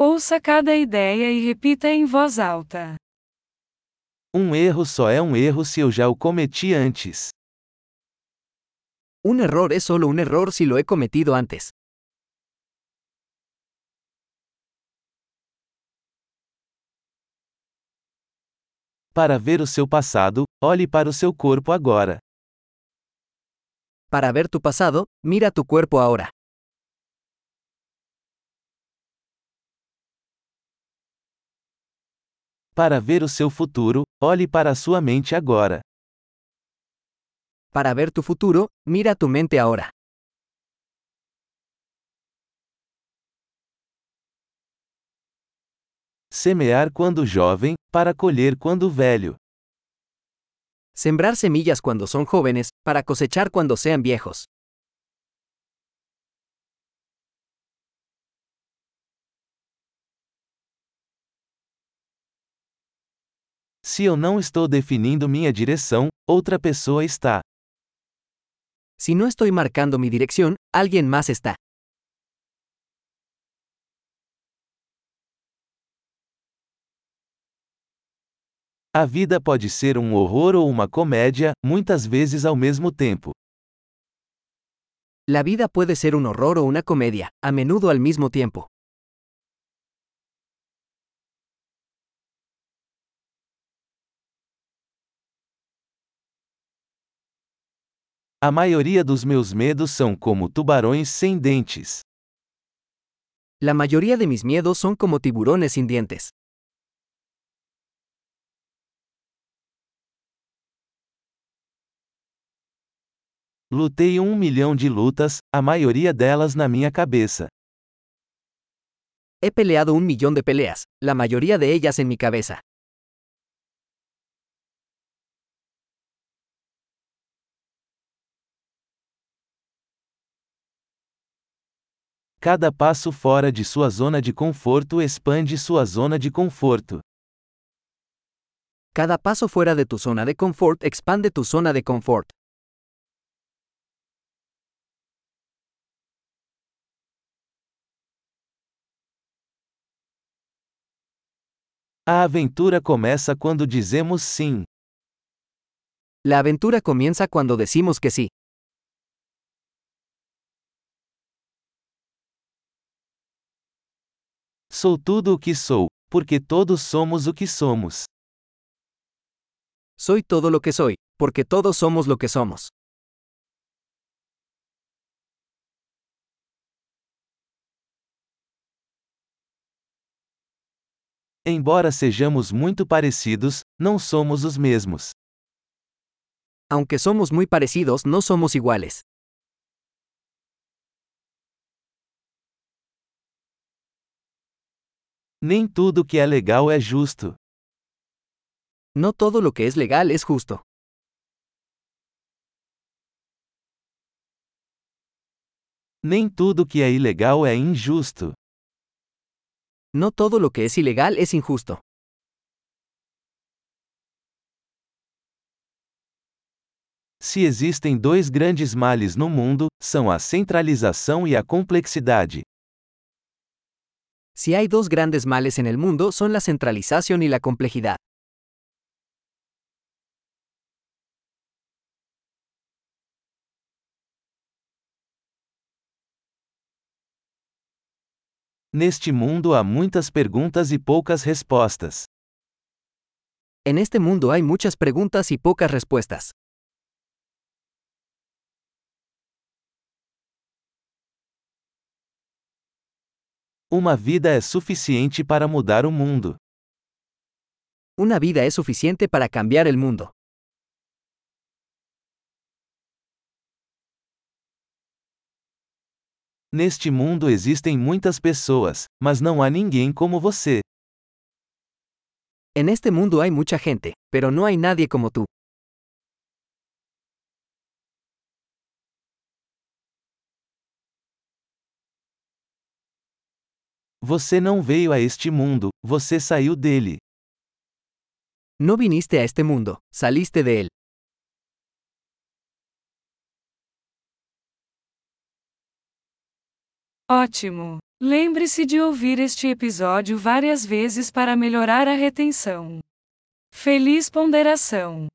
Ouça cada ideia e repita em voz alta. Um erro só é um erro se eu já o cometi antes. Un error es solo un error si lo he cometido antes. Para ver o seu passado, olhe para o seu corpo agora. Para ver tu pasado, mira tu cuerpo ahora. Para ver o seu futuro, olhe para a sua mente agora. Para ver tu futuro, mira tu mente ahora. Semear quando jovem, para colher quando velho. Sembrar semillas cuando son jóvenes, para cosechar cuando sean viejos. Se eu não estou definindo minha direção, outra pessoa está. Si no estoy marcando mi dirección, alguien más está. A vida pode ser um horror ou uma comédia, muitas vezes ao mesmo tempo. La vida puede ser un horror o una comedia, a menudo al mismo tiempo. A maioria dos meus medos são como tubarões sem dentes. La mayoría de mis miedos son como tiburones sin dientes. Lutei um milhão de lutas, a maioria delas na minha cabeça. He peleado un millón de peleas, la mayoría de ellas en mi cabeza. Cada passo fora de sua zona de conforto expande sua zona de conforto. Cada paso fuera de tu zona de confort expande tu zona de confort. A aventura começa quando dizemos sim. La aventura comienza cuando decimos que sí. Sou tudo o que sou, porque todos somos o que somos. Soy todo lo que soy, porque todos somos lo que somos. Embora sejamos muito parecidos, não somos os mesmos. Aunque somos muy parecidos, no somos iguales. Nem tudo que é legal é justo. No todo lo que es legal es justo. Nem tudo que é ilegal é injusto. No todo lo que es ilegal es injusto. Se existem dois grandes males no mundo, são a centralização e a complexidade. Si hay dos grandes males en el mundo son la centralización y la complejidad. Neste mundo há muitas perguntas e poucas respostas. En este mundo hay muchas preguntas y pocas respuestas. Uma vida é suficiente para mudar o mundo. Una vida es suficiente para cambiar el mundo. Neste mundo existem muitas pessoas, mas não há ninguém como você. En este mundo hay mucha gente, pero no hay nadie como tú. Você não veio a este mundo, você saiu dele. No viniste a este mundo, saliste de él. Ótimo! Lembre-se de ouvir este episódio várias vezes para melhorar a retenção. Feliz ponderação!